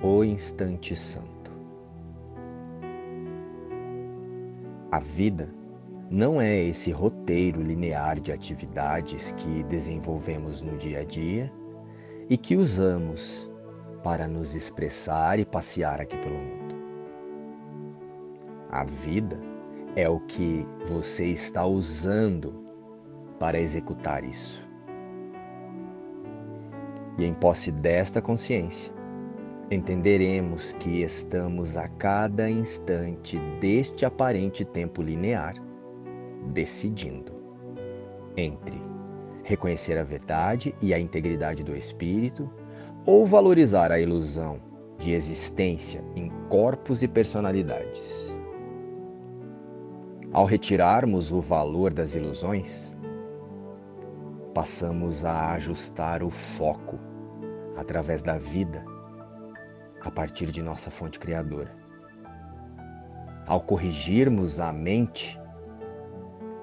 o instante santo. A vida não é esse roteiro linear de atividades que desenvolvemos no dia a dia e que usamos para nos expressar e passear aqui pelo mundo. A vida é o que você está usando para executar isso. E em posse desta consciência, entenderemos que estamos a cada instante deste aparente tempo linear decidindo entre reconhecer a verdade e a integridade do espírito ou valorizar a ilusão de existência em corpos e personalidades. Ao retirarmos o valor das ilusões, passamos a ajustar o foco através da vida a partir de nossa fonte criadora. Ao corrigirmos a mente,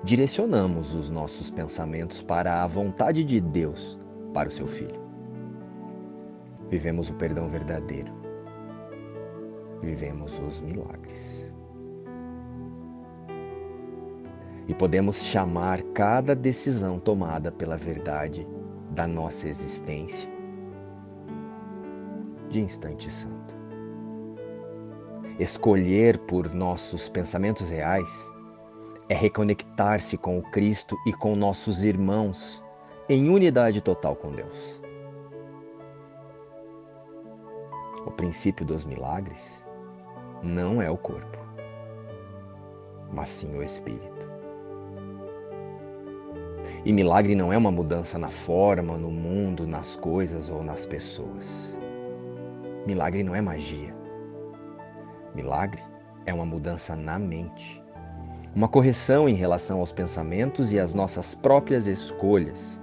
direcionamos os nossos pensamentos para a vontade de Deus para o seu filho. Vivemos o perdão verdadeiro. Vivemos os milagres. E podemos chamar cada decisão tomada pela verdade da nossa existência de instante santo. Escolher por nossos pensamentos reais é reconectar-se com o Cristo e com nossos irmãos em unidade total com Deus. O princípio dos milagres não é o corpo, mas sim o espírito. E milagre não é uma mudança na forma, no mundo, nas coisas ou nas pessoas. Milagre não é magia. Milagre é uma mudança na mente uma correção em relação aos pensamentos e às nossas próprias escolhas,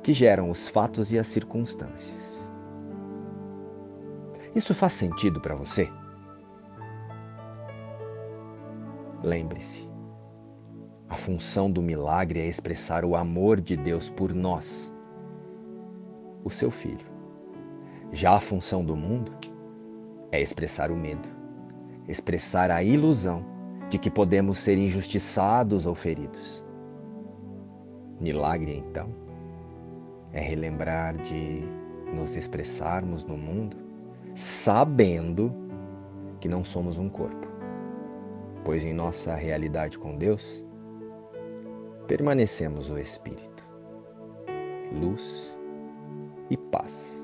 que geram os fatos e as circunstâncias. Isso faz sentido para você? Lembre-se, a função do milagre é expressar o amor de Deus por nós, o seu filho. Já a função do mundo é expressar o medo, expressar a ilusão de que podemos ser injustiçados ou feridos. Milagre, então, é relembrar de nos expressarmos no mundo sabendo que não somos um corpo, pois em nossa realidade com Deus permanecemos o Espírito, luz e paz.